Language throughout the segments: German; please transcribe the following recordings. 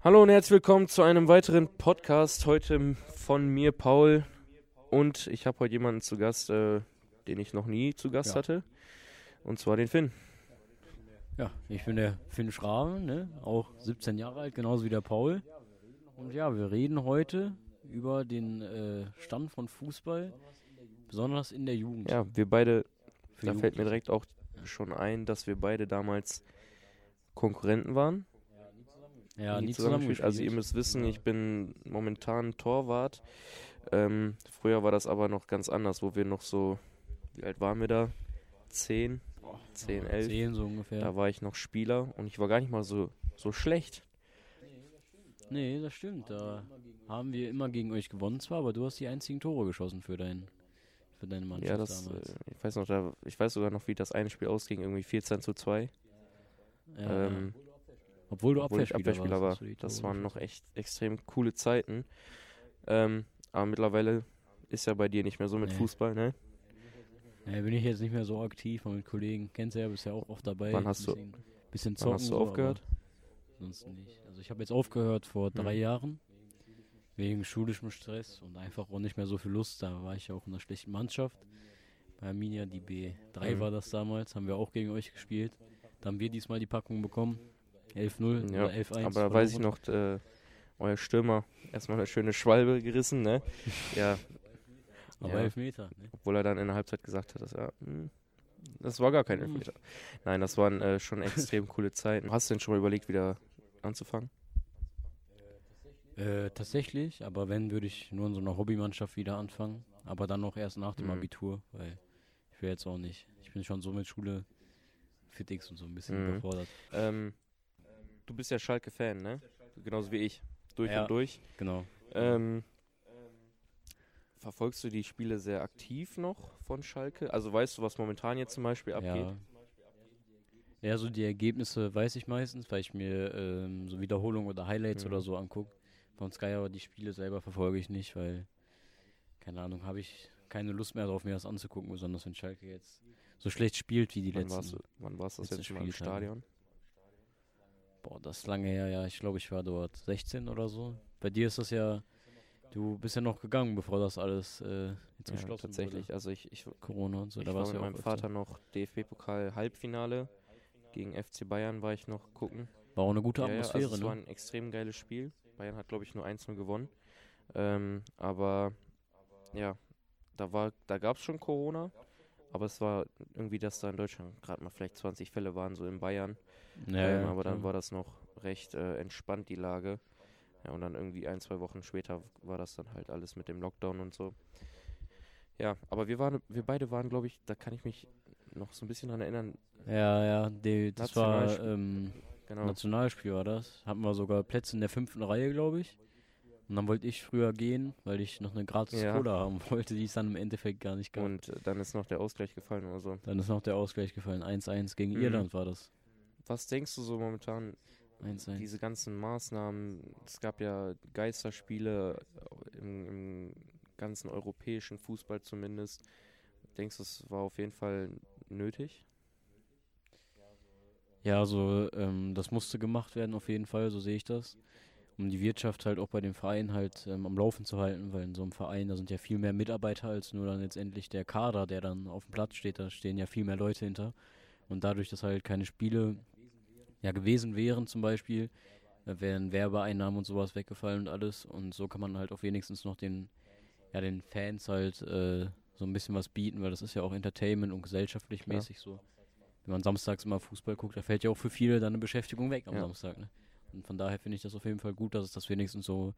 Hallo und herzlich willkommen zu einem weiteren Podcast. Heute von mir, Paul. Und ich habe heute jemanden zu Gast, äh, den ich noch nie zu Gast Ja. hatte. Und zwar den Finn. Ja, ich bin der Finn Schraven, ne? auch 17 Jahre alt, genauso wie der Paul. Und ja, wir reden heute über den äh, Stand von Fußball, besonders in der Jugend. Ja, wir beide, Für da fällt mir direkt auch schon ein, dass wir beide damals Konkurrenten waren. Ja, nie nie zusammen zusammen gespielt. Also ihr müsst wissen, ich bin momentan Torwart. Ähm, früher war das aber noch ganz anders, wo wir noch so, wie alt waren wir da? Zehn, zehn, elf. 10 so ungefähr. Da war ich noch Spieler und ich war gar nicht mal so, so schlecht. Nee, das stimmt. Da haben wir immer gegen euch gewonnen zwar, aber du hast die einzigen Tore geschossen für, dein, für deine Mannschaft Ja, das, damals. äh, ich weiß noch, da, ich weiß sogar noch, wie das eine Spiel ausging, irgendwie 14 zu 2. ja, ähm, obwohl du obwohl Abwehrspieler, Abwehrspieler warst, war. Das waren noch echt extrem coole Zeiten. Ähm, aber mittlerweile ist ja bei dir nicht mehr so mit Nee. Fußball, ne? Ja, bin ich jetzt nicht mehr so aktiv, aber mit Kollegen, kennst du ja, bist ja auch oft dabei. Wann hast du- bisschen, bisschen Wann zocken, hast du so, aufgehört? Sonst nicht. Also ich habe jetzt aufgehört vor drei Mhm. Jahren, wegen schulischem Stress und einfach auch nicht mehr so viel Lust. Da war ich ja auch in einer schlechten Mannschaft. Bei Arminia, die B3 Mhm. war das damals, haben wir auch gegen euch gespielt. Da haben wir diesmal die Packung bekommen. 11-0 Ja, oder 11-1. aber da weiß ich noch, äh, euer Stürmer erstmal eine schöne Schwalbe gerissen, ne? Ja, Aber ja. 11 Meter. Ne? obwohl er dann in der Halbzeit gesagt hat, dass er, hm, das war gar kein Hm. Elfmeter. Nein, das waren äh, schon extrem coole Zeiten. Hast du denn schon mal überlegt, wieder anzufangen? Äh, tatsächlich, aber wenn, würde ich nur in so einer Hobbymannschaft wieder anfangen. Aber dann noch erst nach dem Mhm. Abitur, weil ich will jetzt auch nicht. Ich bin schon so mit Schule fit X und so ein bisschen Mhm. überfordert. Ähm, du bist ja Schalke-Fan, ne? Genauso wie ich. Durch Ja. und durch. Genau. Ähm, verfolgst du die Spiele sehr aktiv noch von Schalke? Also weißt du, was momentan jetzt zum Beispiel abgeht? Ja. Ja, so die Ergebnisse weiß ich meistens, weil ich mir ähm, so Wiederholungen oder Highlights Mhm. oder so angucke. Von Sky, aber die Spiele selber verfolge ich nicht, weil, keine Ahnung, habe ich keine Lust mehr darauf, mir das anzugucken, besonders wenn Schalke jetzt so schlecht spielt wie die Wann letzten. warst, du, wann warst du das letzte Mal im. Stadion? Boah, das ist lange her, ja. Ich glaube, ich war dort 16 oder so. Bei dir ist das ja, du bist ja noch gegangen, bevor das alles äh, jetzt Ja, geschlossen tatsächlich. Also ich, ich, wurde. Corona und so, ich da war mit ja meinem. Vater noch DFB-Pokal-Halbfinale. Gegen FC Bayern war ich noch gucken. War auch eine gute Ja, ja, Atmosphäre, also es war ne? ein extrem geiles Spiel. Bayern hat, glaube ich, nur 1-0 gewonnen. Ähm, aber ja, da war, da gab es schon Corona. Aber es war irgendwie, dass da in Deutschland gerade mal vielleicht 20 Fälle waren, so in Bayern. Ja, ähm, aber dann war das noch recht äh, entspannt, die Lage. Ja, und dann irgendwie ein, zwei Wochen später war das dann halt alles mit dem Lockdown und so. Ja, aber wir waren, wir beide waren, glaube ich, da kann ich mich noch so ein bisschen dran erinnern. Ja, ja, die, das war Nationalspiel. ähm, Genau. Nationalspiel war das. Hatten wir sogar Plätze in der fünften Reihe, glaube ich. Und dann wollte ich früher gehen, weil ich noch eine gratis Ja. Cola haben wollte, die es dann im Endeffekt gar nicht gab. Und äh, dann ist noch der Ausgleich gefallen oder so. dann ist noch der Ausgleich gefallen. 1-1 gegen Mhm. Irland war das. Was denkst du so momentan 1-1. diese ganzen Maßnahmen, es gab ja Geisterspiele im, im ganzen europäischen Fußball zumindest. Denkst du, es war auf jeden Fall nötig? Ja, also ähm, das musste gemacht werden auf jeden Fall, so sehe ich das. Um die Wirtschaft halt auch bei den Vereinen halt ähm, am Laufen zu halten, weil in so einem Verein, da sind ja viel mehr Mitarbeiter als nur dann letztendlich der Kader, der dann auf dem Platz steht, da stehen ja viel mehr Leute hinter. Und dadurch, dass halt keine Spiele ja gewesen wären zum Beispiel, da wären Werbeeinnahmen und sowas weggefallen und alles. Und so kann man halt auch wenigstens noch den, ja, den Fans halt äh, so ein bisschen was bieten, weil das ist ja auch Entertainment und gesellschaftlich mäßig so wenn man samstags immer Fußball guckt, da fällt ja auch für viele dann eine Beschäftigung weg am Ja. Samstag. Ne? Und von daher finde ich das auf jeden Fall gut, dass es das wenigstens so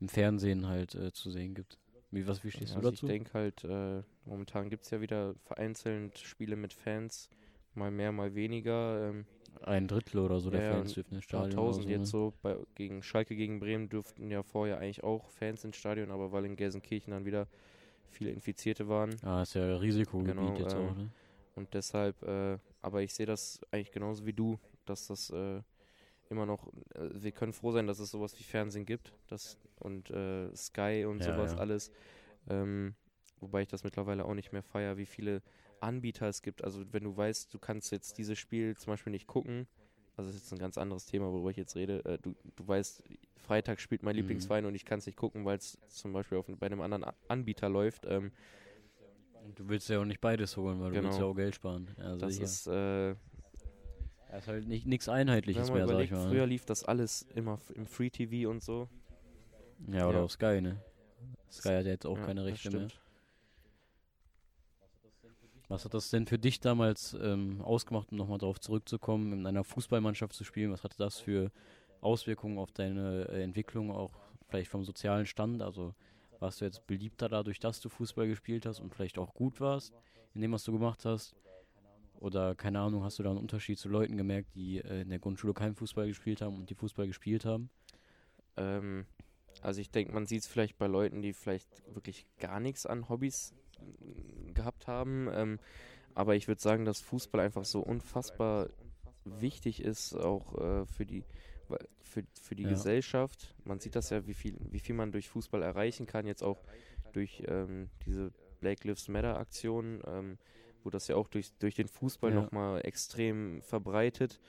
im Fernsehen halt äh, zu sehen gibt. Wie, was, wie stehst Ja, du also dazu? ich denke halt, äh, momentan gibt es ja wieder vereinzelt Spiele mit Fans, mal mehr, mal weniger. Ähm, Ein Drittel oder so der Ja, Fans dürfen ins Stadion Stadion. oder 1000 so, jetzt ne? so, bei, gegen Schalke gegen Bremen dürften ja vorher eigentlich auch Fans ins Stadion, aber weil in Gelsenkirchen dann wieder viele Infizierte waren, Ah, ist ja Risikogebiet Genau, jetzt ähm, auch, ne? Und deshalb, äh, aber ich sehe das eigentlich genauso wie du, dass das äh, immer noch, äh, wir können froh sein, dass es sowas wie Fernsehen gibt das, und äh, Sky und Ja, sowas ja. alles. Ähm, wobei ich das mittlerweile auch nicht mehr feier, wie viele Anbieter es gibt. Also wenn du weißt, du kannst jetzt dieses Spiel zum Beispiel nicht gucken, also das ist jetzt ein ganz anderes Thema, worüber ich jetzt rede. Äh, du, du weißt, Freitag spielt mein Mhm. Lieblingsverein und ich kann es nicht gucken, weil es zum Beispiel auf, bei einem anderen Anbieter läuft. Ähm, du willst ja auch nicht beides holen, weil du willst ja Genau. auch Geld sparen. Also das sicher. ist, äh, Ja, ist halt nicht nichts Einheitliches mehr, sag ich überlegt, mal. früher ne? lief das alles immer im Free TV und so. Ja, oder ja. auf Sky, ne? Sky hat ja jetzt auch Ja, keine das Rechte mehr. Was hat das denn für dich damals ähm, ausgemacht, um nochmal darauf zurückzukommen, in einer Fußballmannschaft zu spielen? Was hatte das für Auswirkungen auf deine äh, Entwicklung, auch vielleicht vom sozialen Stand? Also warst du jetzt beliebter dadurch, dass du Fußball gespielt hast und vielleicht auch gut warst in dem, was du gemacht hast? Oder keine Ahnung, hast du da einen Unterschied zu Leuten gemerkt, die äh, in der Grundschule keinen Fußball gespielt haben und die Fußball gespielt haben? Ähm, also ich denke, man sieht es vielleicht bei Leuten, die vielleicht wirklich gar nichts an Hobbys mm, gehabt haben. Ähm, aber ich würde sagen, dass Fußball einfach so unfassbar wichtig ist, auch äh, für die für, für die Ja. Gesellschaft. Man sieht das ja, wie viel, wie viel man durch Fußball erreichen kann, jetzt auch durch ähm, diese Black Lives Matter Aktion, ähm, wo das ja auch durch, durch den Fußball Ja. nochmal extrem verbreitet.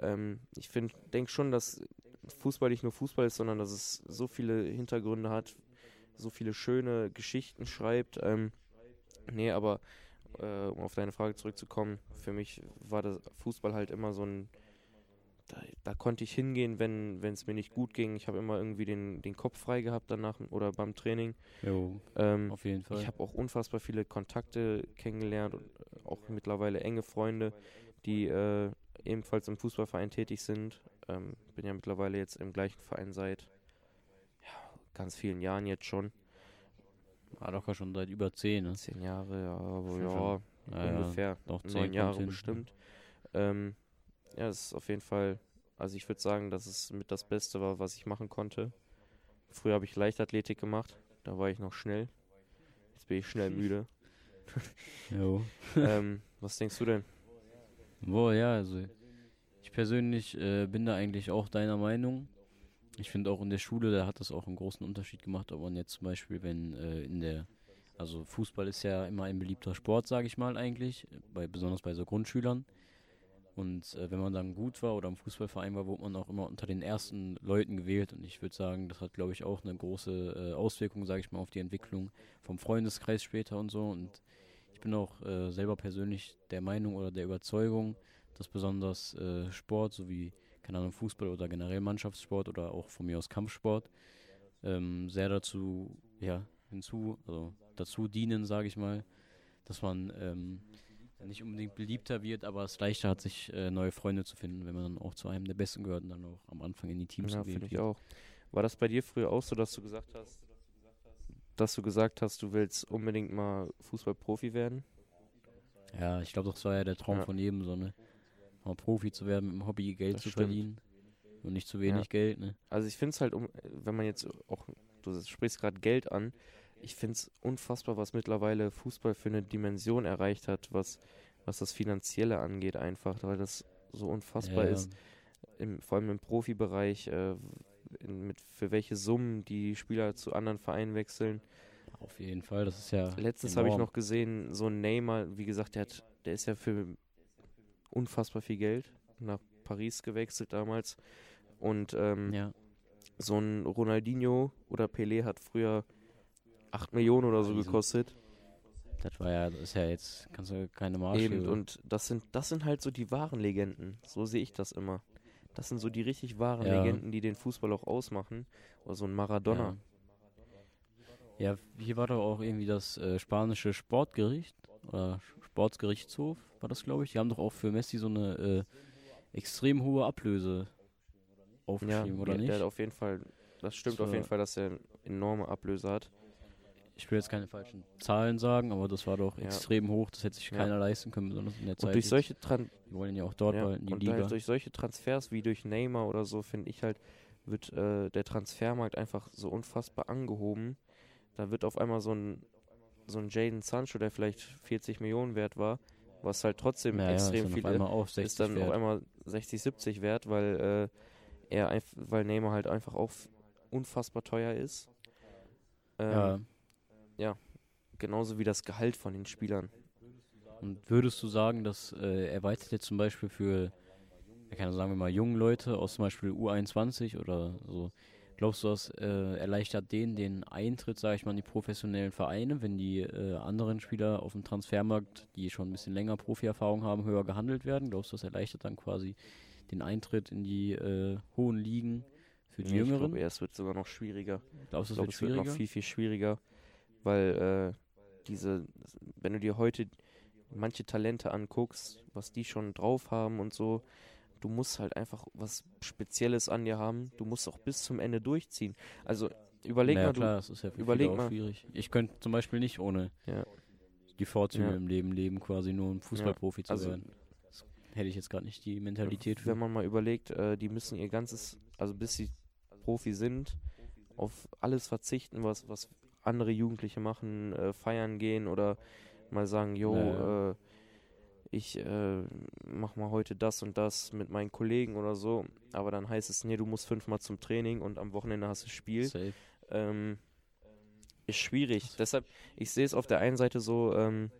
Ähm, ich denke schon, dass Fußball nicht nur Fußball ist, sondern dass es so viele Hintergründe hat, so viele schöne Geschichten schreibt. Ähm, nee, aber äh, um auf deine Frage zurückzukommen, für mich war das Fußball halt immer so ein. Da, konnte ich hingehen, wenn es mir nicht gut ging. Ich habe immer irgendwie den, den Kopf frei gehabt danach oder beim Training. Jo, Ähm, auf jeden Fall. ich habe auch unfassbar viele Kontakte kennengelernt und auch mittlerweile enge Freunde, die äh, ebenfalls im Fußballverein tätig sind. Ähm, bin ja mittlerweile jetzt im gleichen Verein seit ja, ganz vielen Jahren jetzt schon. War doch schon seit über zehn, ne? Zehn Jahre, ja, aber ja. Ja, ungefähr. doch zehn Neun Jahre hin. bestimmt. Ähm, ja, es ist auf jeden Fall, also ich würde sagen, dass es mit das Beste war, was ich machen konnte. Früher habe ich Leichtathletik gemacht, da war ich noch schnell. Jetzt bin ich schnell müde. Jo. ähm, was denkst du denn? Boah, ja, also ich persönlich äh, bin da eigentlich auch deiner Meinung. Ich finde auch in der Schule, da hat das auch einen großen Unterschied gemacht, ob man jetzt zum Beispiel, wenn äh, in der, also Fußball ist ja immer ein beliebter Sport, sage ich mal eigentlich, bei, besonders bei so Grundschülern. Und äh, wenn man dann gut war oder im Fußballverein war, wurde man auch immer unter den ersten Leuten gewählt. Und ich würde sagen, das hat, glaube ich, auch eine große äh, Auswirkung, sage ich mal, auf die Entwicklung vom Freundeskreis später und so. Und ich bin auch äh, selber persönlich der Meinung oder der Überzeugung, dass besonders äh, Sport sowie, keine Ahnung, Fußball oder generell Mannschaftssport oder auch von mir aus Kampfsport ähm, sehr dazu, ja, hinzu, also dazu dienen, sage ich mal, dass man ähm, nicht unbedingt beliebter wird, aber es leichter hat, sich äh, neue Freunde zu finden, wenn man dann auch zu einem der Besten gehört und dann auch am Anfang in die Teams Ja, gewählt ich wird. auch. War das bei dir früher auch so, dass du gesagt hast, dass du gesagt hast, du willst unbedingt mal Fußballprofi werden? Ja, ich glaube, das war ja der Traum Ja. von jedem, so, ne? Mal Profi zu werden, mit dem Hobby Geld Das zu stimmt. verdienen und nicht zu wenig Ja. Geld, ne? Also ich finde es halt, um, wenn man jetzt auch, du sprichst gerade Geld an, ich finde es unfassbar, was mittlerweile Fußball für eine Dimension erreicht hat, was, was das Finanzielle angeht einfach, weil das so unfassbar Ja, ist, im, vor allem im Profibereich, äh, in, mit, für welche Summen die Spieler zu anderen Vereinen wechseln. Auf jeden Fall, das ist ja. Letztens habe ich noch gesehen, so ein Neymar, wie gesagt, der, hat, der ist ja für unfassbar viel Geld nach Paris gewechselt damals. Und ähm, Ja, so ein Ronaldinho oder Pelé hat früher 8 Millionen oder so gekostet. das war ja, das ist ja jetzt, kannst du keine Maßstäbe. Eben, und das sind, das sind halt so die wahren Legenden. So sehe ich das immer. Das sind so die richtig wahren Ja. Legenden, die den Fußball auch ausmachen. Oder so ein Maradona. Ja. ja, hier war doch auch irgendwie das äh, spanische Sportgericht oder Sportgerichtshof, war das, glaube ich. Die haben doch auch für Messi so eine äh, extrem hohe Ablöse Ja, aufgeschrieben, oder der, nicht? der hat auf jeden Fall, das stimmt Das auf jeden Fall, dass er enorme Ablöse hat. Ich will jetzt keine falschen Zahlen sagen, aber das war doch Ja. extrem hoch. Das hätte sich Ja. keiner leisten können, besonders in der Zeit. Und durch solche, Tran Die wollen ja auch dort ja, behalten, die und Liga. halt durch solche Transfers wie durch Neymar oder so, finde ich halt, wird äh, der Transfermarkt einfach so unfassbar angehoben. Da wird auf einmal so ein, so ein Jaden Sancho, der vielleicht 40 Millionen wert war, was halt trotzdem ja, extrem viel ist, 60 ist dann wert. auf einmal 60, 70 wert, weil äh, er weil Neymar halt einfach auch unfassbar teuer ist. Ähm, ja. Genauso wie das Gehalt von den Spielern. Und würdest du sagen, dass äh, er weiter jetzt zum Beispiel für ja, keine, sagen wir mal, jungen Leute aus zum Beispiel U21 oder so, glaubst du, das äh, erleichtert denen den Eintritt, sage ich mal, in die professionellen Vereine, wenn die äh, anderen Spieler auf dem Transfermarkt, die schon ein bisschen länger Profi-Erfahrung haben, höher gehandelt werden? Glaubst du, das erleichtert dann quasi den Eintritt in die äh, hohen Ligen für die Nee, Ich Jüngeren? glaube, es wird sogar noch schwieriger. Glaubst du, Ich das glaube, wird es wird noch viel, viel schwieriger, weil äh, diese, wenn du dir heute manche Talente anguckst, was die schon drauf haben und so, du musst halt einfach was Spezielles an dir haben. Du musst auch bis zum Ende durchziehen. Also überleg naja, mal, klar, das ist ja für überleg mal. schwierig. Ich könnte zum Beispiel nicht ohne Ja. die Vorzüge Ja. im Leben leben, quasi nur um Fußballprofi zu also- werden. Das hätte ich jetzt gerade nicht die Mentalität du, für. wenn man mal überlegt, äh, die müssen ihr ganzes, also bis sie Profi sind, auf alles verzichten, was, was andere Jugendliche machen, äh, feiern gehen oder mal sagen, jo, Ja, ja. Äh, ich äh, mach mal heute das und das mit meinen Kollegen oder so, aber dann heißt es, nee, du musst fünfmal zum Training und am Wochenende hast du Spiel. Ähm, ist schwierig. Deshalb, ich sehe es auf der einen Seite so, ähm,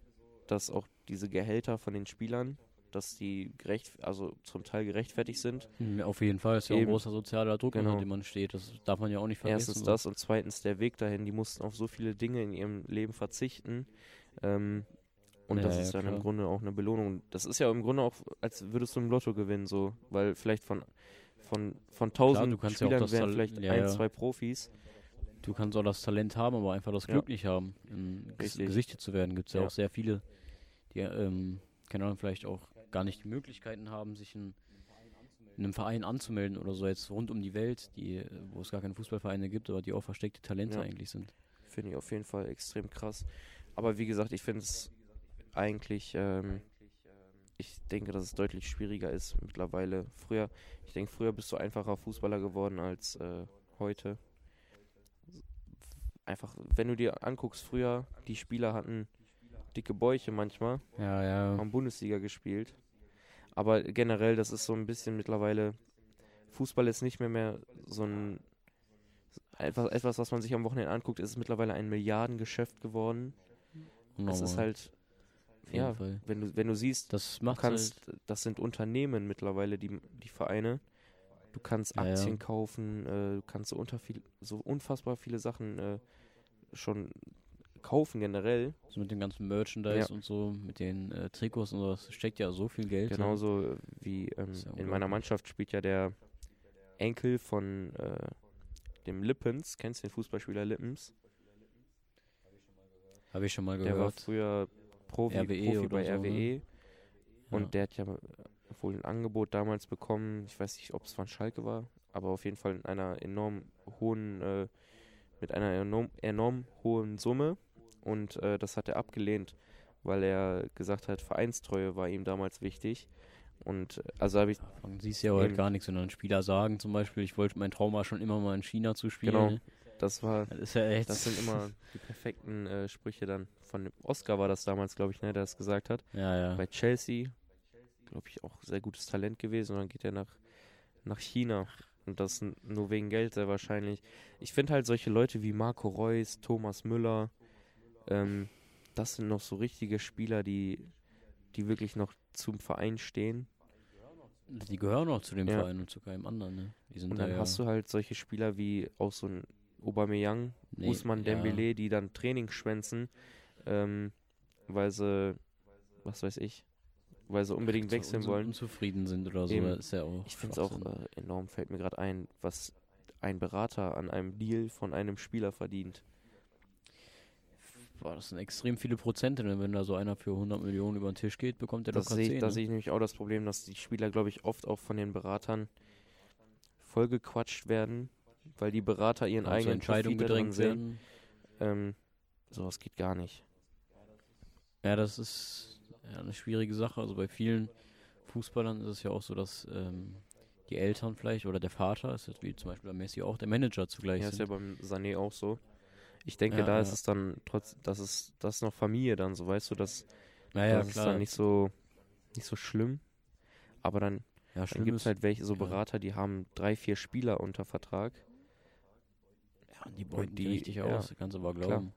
dass auch diese Gehälter von den Spielern, dass die gerecht, also zum Teil gerechtfertigt sind. Mhm, Auf jeden Fall ist ja ein großer sozialer Druck, Genau. unter dem man steht. Das darf man ja auch nicht vergessen. Erstens so. das und zweitens der Weg dahin. Die mussten auf so viele Dinge in ihrem Leben verzichten. Ähm, und Ja, das ja, ist dann im klar. Grunde auch eine Belohnung. Das ist ja im Grunde auch, als würdest du im Lotto gewinnen, so. Weil vielleicht von, von, von tausend ja auch Spielern das wären vielleicht ja, ein, ja. zwei Profis. Du kannst auch das Talent haben, aber einfach das Ja. Glück nicht haben, gesichtet zu werden. Gibt es ja, Ja. auch sehr viele, die, ähm, keine Ahnung, vielleicht auch gar nicht die Möglichkeiten haben, sich in, in einem Verein anzumelden oder so jetzt rund um die Welt, die, wo es gar keine Fußballvereine gibt, aber die auch versteckte Talente Ja. eigentlich sind. Finde ich auf jeden Fall extrem krass. Aber wie gesagt, ich finde es eigentlich, ähm, ich denke, dass es deutlich schwieriger ist mittlerweile. Früher, ich denke, früher bist du einfacher Fußballer geworden als äh, heute. Einfach, wenn du dir anguckst, früher, die Spieler hatten dicke Bäuche manchmal, Ja, ja. haben Bundesliga gespielt. Aber generell, das ist so ein bisschen mittlerweile, Fußball ist nicht mehr mehr so ein, etwas, etwas was man sich am Wochenende anguckt, ist mittlerweile ein Milliardengeschäft geworden. Es ist halt, ja, Fall. wenn du, wenn du siehst, Das du kannst, halt, das sind Unternehmen mittlerweile, die, die Vereine. Du kannst Ja, ja. Aktien kaufen, äh, du kannst so, unter viel, so unfassbar viele Sachen äh, schon kaufen generell. so mit dem ganzen Merchandise Ja. und so, mit den äh, Trikots und so, das steckt ja so viel Geld. Genauso wie ähm, ja in meiner. Mannschaft spielt ja der Enkel von äh, dem Lippens. Kennst du den Fußballspieler Lippens? Habe ich schon mal Der war gehört. früher Profi, RWE Profi bei so, ne? RWE. Und Ja. der hat ja wohl ein Angebot damals bekommen. Ich weiß nicht, ob es von Schalke war, aber auf jeden Fall in einer enorm hohen, äh, mit einer enorm, enorm hohen Summe. Und äh, das hat er abgelehnt, weil er gesagt hat, Vereinstreue war ihm damals wichtig. Und äh, also habe ich, Davon siehst ja Eben. gar nichts, sondern Spieler sagen zum Beispiel, ich wollte mein Traum war schon immer mal in China zu spielen. Genau. ne? das war, Das ist ja echt. das sind immer die perfekten äh, Sprüche dann. Von Oscar war das damals, glaube ich, ne, der das gesagt hat. Ja, ja. bei Chelsea, glaube ich, auch sehr gutes Talent gewesen. Und dann geht er nach, nach China. Und das nur wegen Geld sehr wahrscheinlich. Ich finde halt solche Leute wie Marco Reus, Thomas Müller, ähm, das sind noch so richtige Spieler, die, die wirklich noch zum Verein stehen. Die gehören auch zu dem Ja. Verein und zu keinem anderen, ne? Und da dann ja, hast du halt solche Spieler wie auch so ein Aubameyang, nee, Usman ja, Dembele, die dann Training schwänzen, ähm, weil sie, was weiß ich, weil sie unbedingt so wechseln wollen. Unzufrieden sind oder so. Eben. Ist ja auch. Ich finde es auch äh, enorm, fällt mir gerade ein, was ein Berater an einem Deal von einem Spieler verdient. Boah, das sind extrem viele Prozente, wenn da so einer für 100 Millionen über den Tisch geht, bekommt der Das locker sehe 10. ich, da ne? sehe ich nämlich auch das Problem, dass die Spieler, glaube ich, oft auch von den Beratern vollgequatscht werden, weil die Berater ihren zur eigenen Entscheidung Profit darin gedrängt sehen. werden. Ähm, sowas geht gar nicht. Ja, das ist ja, eine schwierige Sache. Also bei vielen Fußballern ist es ja auch so, dass ähm, die Eltern vielleicht oder der Vater, ist jetzt wie zum Beispiel bei Messi auch, der Manager zugleich Ja, ist ja beim Sané auch so. Ich denke, Ja, da ja. ist es dann trotz, das ist das ist noch Familie dann, so weißt du, dass Ja, ja, das ist klar. dann nicht so nicht so schlimm. Aber dann ja, Dann gibt es halt welche, so ja. Berater, die haben drei, vier Spieler unter Vertrag. ja, und die beuten die- die richtig ja, aus, kannst du aber klar. glauben.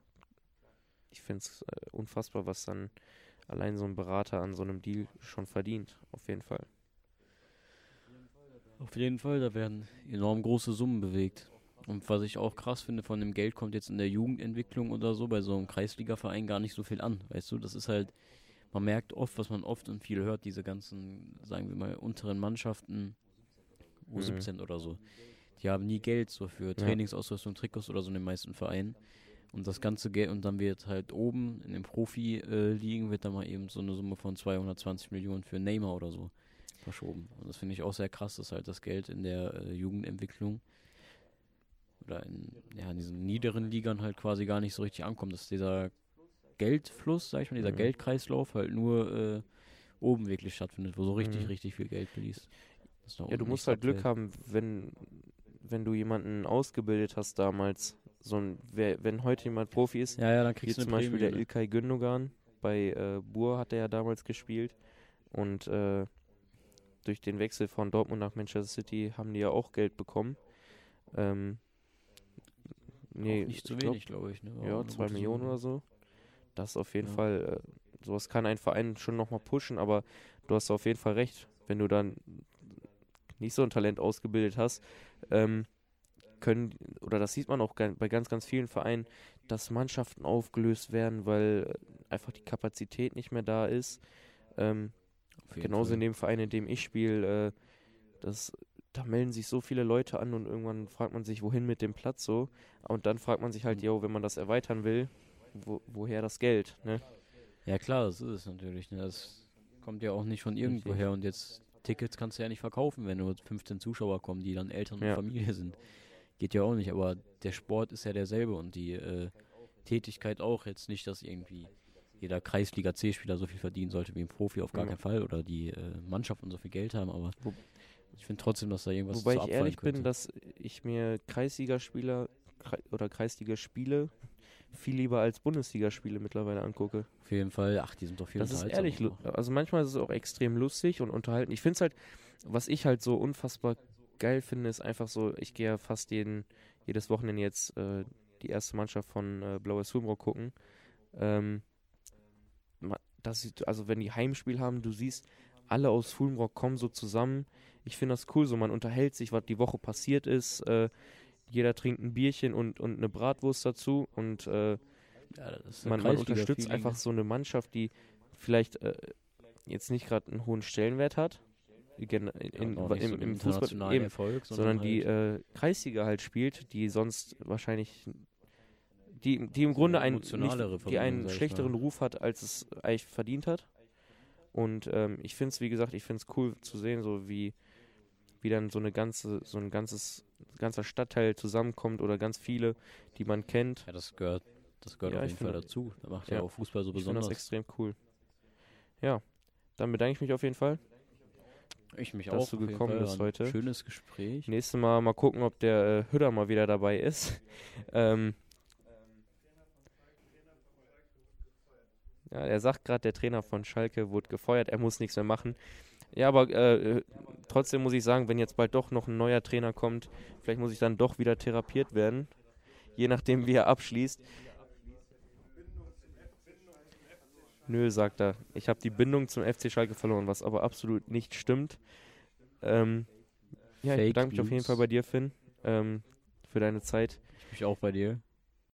Ich finde es äh, unfassbar, was dann allein so ein Berater an so einem Deal schon verdient. Auf jeden Fall. Auf jeden Fall, da werden enorm große Summen bewegt. Und was ich auch krass finde, von dem Geld kommt jetzt in der Jugendentwicklung oder so bei so einem Kreisligaverein gar nicht so viel an. Weißt du, das ist halt, man merkt oft, was man oft und viel hört, diese ganzen, sagen wir mal, unteren Mannschaften, U17 mhm. oder so. Die haben nie Geld so für Trainingsausrüstung, Trikots oder so in den meisten Vereinen. Und das ganze Geld, und dann wird halt oben in den Profi-Ligen, wird dann mal eben so eine Summe von 220 Millionen für Neymar oder so verschoben. Und das finde ich auch sehr krass, dass halt das Geld in der äh, Jugendentwicklung oder in, ja, in diesen niederen Ligern halt quasi gar nicht so richtig ankommt, dass dieser Geldfluss, sag ich mal, dieser mhm. Geldkreislauf halt nur äh, oben wirklich stattfindet, wo so richtig, mhm. richtig viel Geld fließt. Ja, du musst halt Glück haben, wenn, wenn du jemanden ausgebildet hast damals, so ein, wer, wenn heute jemand Profi ist, ja, ja, dann kriegst wie zum Beispiel Prämie, der Ilkay Gündogan, bei äh, Bur hat er ja damals gespielt und äh, durch den Wechsel von Dortmund nach Manchester City haben die ja auch Geld bekommen. Ähm, nee, auch nicht zu wenig, glaube ich. Ne? Ja, zwei Millionen Summe. oder so. Das auf jeden ja. Fall, äh, sowas kann ein Verein schon nochmal pushen, aber du hast auf jeden Fall recht, wenn du dann nicht so ein Talent ausgebildet hast, ähm, können, oder das sieht man auch bei ganz, ganz vielen Vereinen, dass Mannschaften aufgelöst werden, weil einfach die Kapazität nicht mehr da ist. Ähm, genauso Fall. in dem Verein, in dem ich spiele, äh, das da melden sich so viele Leute an und irgendwann fragt man sich, wohin mit dem Platz so. Und dann fragt man sich halt, jo, wenn man das erweitern will, wo, woher das Geld, ne? Ja klar, das ist es natürlich. Ne? Das kommt ja auch nicht von irgendwoher und jetzt Tickets kannst du ja nicht verkaufen, wenn nur 15 Zuschauer kommen, die dann Eltern ja. und Familie sind. Geht ja auch nicht, aber der Sport ist ja derselbe und die äh, Tätigkeit auch. Jetzt nicht, dass irgendwie jeder Kreisliga C-Spieler so viel verdienen sollte wie ein Profi, auf gar ja. keinen Fall, oder die äh, Mannschaften so viel Geld haben, aber ich finde trotzdem, dass da irgendwas Wobei ich ehrlich könnte. bin, dass ich mir Kreisligaspieler Kre oder Kreisligaspiele viel lieber als Bundesligaspiele mittlerweile angucke. Auf jeden Fall, ach, die sind doch viel Das ist ehrlich, also manchmal ist es auch extrem lustig und unterhalten. Ich finde es halt, was ich halt so unfassbar geil finde, ist einfach so, ich gehe ja fast jeden, jedes Wochenende jetzt äh, die erste Mannschaft von äh, Blaues Fulmrock gucken. Ähm, das, also wenn die Heimspiel haben, du siehst, alle aus Fulmrock kommen so zusammen. Ich finde das cool, so man unterhält sich, was die Woche passiert ist. Äh, jeder trinkt ein Bierchen und, und eine Bratwurst dazu und äh, ja, man, man, unterstützt einfach so eine Mannschaft, die vielleicht äh, jetzt nicht gerade einen hohen Stellenwert hat, in, in, ja, im, so im Fußball eben, Erfolg, sondern, sondern die halt äh, Kreisliga halt spielt, die sonst wahrscheinlich die, die im Grunde einen, nicht, die einen schlechteren Ruf hat, als es eigentlich verdient hat. Und ähm, ich finde es, wie gesagt, ich finde es cool zu sehen, so wie, wie dann so eine ganze, so ein ganzes, ganzer Stadtteil zusammenkommt oder ganz viele, die man kennt. Ja, das gehört, das gehört ja, auf jeden Fall dazu. Das macht ja, ja auch Fußball so besonders. Ich das extrem cool. Ja, dann bedanke ich mich auf jeden Fall. Ich mich dass auch. Dass du gekommen bist heute. Schönes Gespräch. Nächstes Mal mal gucken, ob der äh, Hütter mal wieder dabei ist. ähm, ja, er sagt gerade, der Trainer von Schalke wurde gefeuert, er muss nichts mehr machen. Ja, aber äh, trotzdem muss ich sagen, wenn jetzt bald doch noch ein neuer Trainer kommt, vielleicht muss ich dann doch wieder therapiert werden. Je nachdem, wie er abschließt. Nö, sagt er. Ich habe die Bindung zum FC Schalke verloren, was aber absolut nicht stimmt. Ähm, ja, ich bedanke mich auf jeden Fall bei dir, Finn, ähm, für deine Zeit. Ich mich auch bei dir.